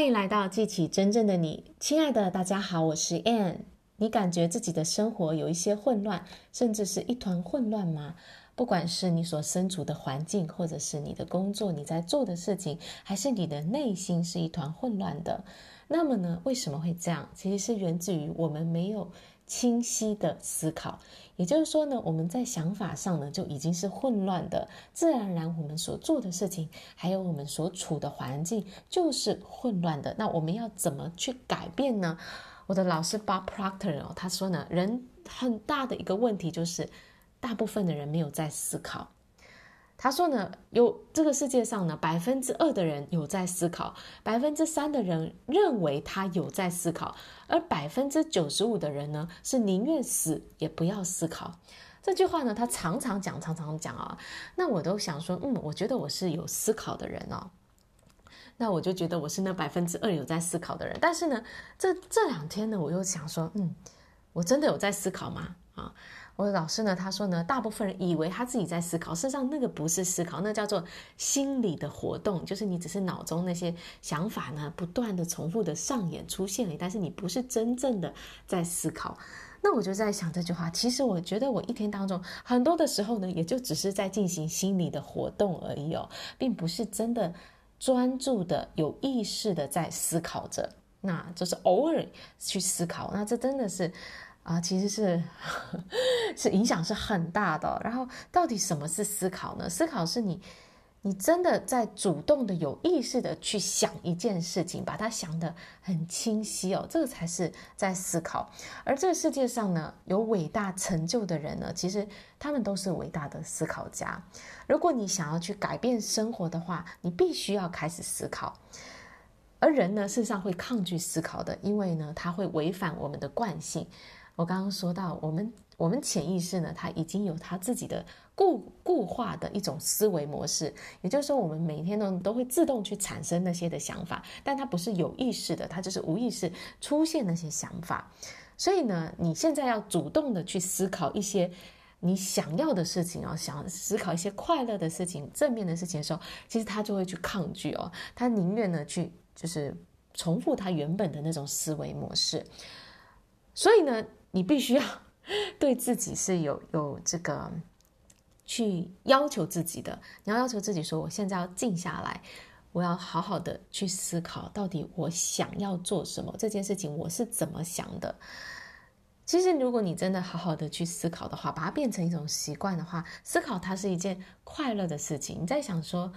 欢迎来到记起真正的你，亲爱的大家好，我是 Ann。你感觉自己的生活有一些混乱，甚至是一团混乱吗？不管是你所身处的环境，或者是你的工作，你在做的事情，还是你的内心是一团混乱的，那么呢，为什么会这样？其实是源自于我们没有清晰的思考，也就是说呢，我们在想法上呢就已经是混乱的，自然而然我们所做的事情，还有我们所处的环境就是混乱的。那我们要怎么去改变呢？我的老师 Bob Proctor 哦，他说呢，人很大的一个问题就是，大部分的人没有在思考。他说呢，有这个世界上呢，百分之二的人有在思考，百分之三的人认为他有在思考，而百分之九十五的人呢，是宁愿死也不要思考。这句话呢，他常常讲，常常讲啊。那我都想说，嗯，我觉得我是有思考的人哦。那我就觉得我是那百分之二有在思考的人。但是呢，这这两天呢，我又想说，嗯，我真的有在思考吗？啊？我的老师呢，他说呢，大部分人以为他自己在思考，事实上那个不是思考，那叫做心理的活动，就是你只是脑中那些想法呢，不断的重复的上演出现了，但是你不是真正的在思考。那我就在想这句话，其实我觉得我一天当中很多的时候呢，也就只是在进行心理的活动而已哦，并不是真的专注的、有意识的在思考着，那就是偶尔去思考，那这真的是。啊，其实是 是影响是很大的。然后，到底什么是思考呢？思考是你，你真的在主动的、有意识的去想一件事情，把它想得很清晰哦，这个才是在思考。而这个世界上呢，有伟大成就的人呢，其实他们都是伟大的思考家。如果你想要去改变生活的话，你必须要开始思考。而人呢，事实上会抗拒思考的，因为呢，它会违反我们的惯性。我刚刚说到，我们我们潜意识呢，它已经有它自己的固固化的一种思维模式，也就是说，我们每天呢都会自动去产生那些的想法，但它不是有意识的，它就是无意识出现那些想法。所以呢，你现在要主动的去思考一些你想要的事情哦，想思考一些快乐的事情、正面的事情的时候，其实他就会去抗拒哦，他宁愿呢去就是重复他原本的那种思维模式。所以呢。你必须要 对自己是有有这个去要求自己的，你要要求自己说，我现在要静下来，我要好好的去思考，到底我想要做什么，这件事情我是怎么想的。其实，如果你真的好好的去思考的话，把它变成一种习惯的话，思考它是一件快乐的事情。你在想说，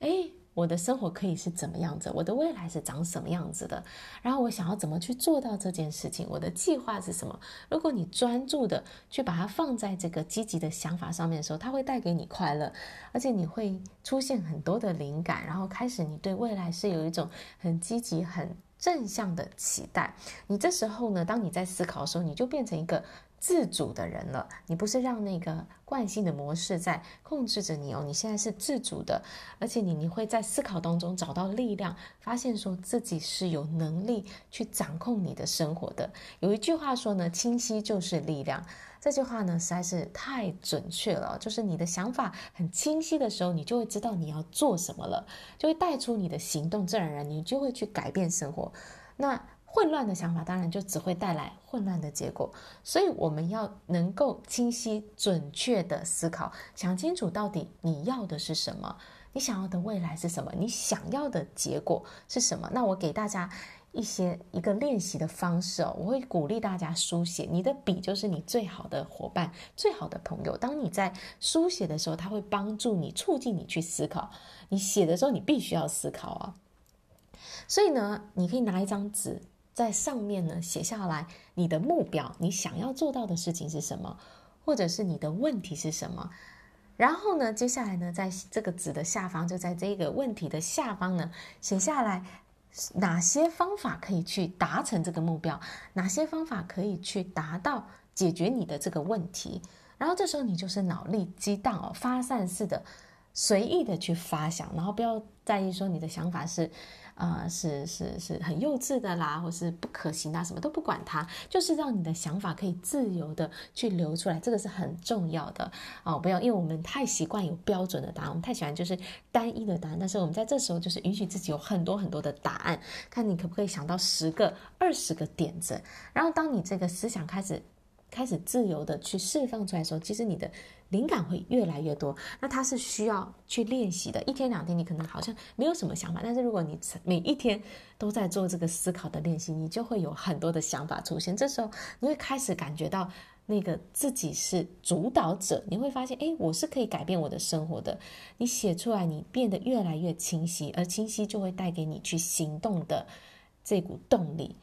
诶。我的生活可以是怎么样子？我的未来是长什么样子的？然后我想要怎么去做到这件事情？我的计划是什么？如果你专注的去把它放在这个积极的想法上面的时候，它会带给你快乐，而且你会出现很多的灵感，然后开始你对未来是有一种很积极、很正向的期待。你这时候呢，当你在思考的时候，你就变成一个。自主的人了，你不是让那个惯性的模式在控制着你哦，你现在是自主的，而且你你会在思考当中找到力量，发现说自己是有能力去掌控你的生活的。有一句话说呢，清晰就是力量。这句话呢实在是太准确了，就是你的想法很清晰的时候，你就会知道你要做什么了，就会带出你的行动，自然而然你就会去改变生活。那。混乱的想法当然就只会带来混乱的结果，所以我们要能够清晰准确的思考，想清楚到底你要的是什么，你想要的未来是什么，你想要的结果是什么。那我给大家一些一个练习的方式哦，我会鼓励大家书写，你的笔就是你最好的伙伴、最好的朋友。当你在书写的时候，它会帮助你、促进你去思考。你写的时候，你必须要思考啊。所以呢，你可以拿一张纸。在上面呢，写下来你的目标，你想要做到的事情是什么，或者是你的问题是什么。然后呢，接下来呢，在这个纸的下方，就在这个问题的下方呢，写下来哪些方法可以去达成这个目标，哪些方法可以去达到解决你的这个问题。然后这时候你就是脑力激荡哦，发散式的，随意的去发想，然后不要在意说你的想法是。呃，是是是很幼稚的啦，或是不可行啊，什么都不管它，就是让你的想法可以自由的去流出来，这个是很重要的哦。不要，因为我们太习惯有标准的答案，我们太喜欢就是单一的答案，但是我们在这时候就是允许自己有很多很多的答案，看你可不可以想到十个、二十个点子，然后当你这个思想开始。开始自由的去释放出来的时候，其实你的灵感会越来越多。那它是需要去练习的，一天两天你可能好像没有什么想法，但是如果你每一天都在做这个思考的练习，你就会有很多的想法出现。这时候你会开始感觉到那个自己是主导者，你会发现，诶，我是可以改变我的生活的。你写出来，你变得越来越清晰，而清晰就会带给你去行动的这股动力。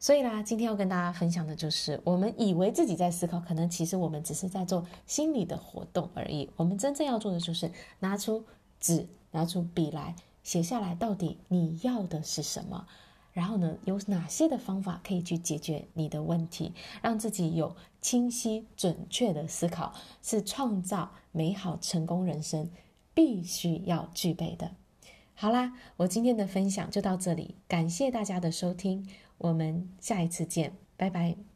所以啦，今天要跟大家分享的就是，我们以为自己在思考，可能其实我们只是在做心理的活动而已。我们真正要做的就是拿出纸、拿出笔来写下来，到底你要的是什么？然后呢，有哪些的方法可以去解决你的问题，让自己有清晰准确的思考，是创造美好成功人生必须要具备的。好啦，我今天的分享就到这里，感谢大家的收听。我们下一次见，拜拜。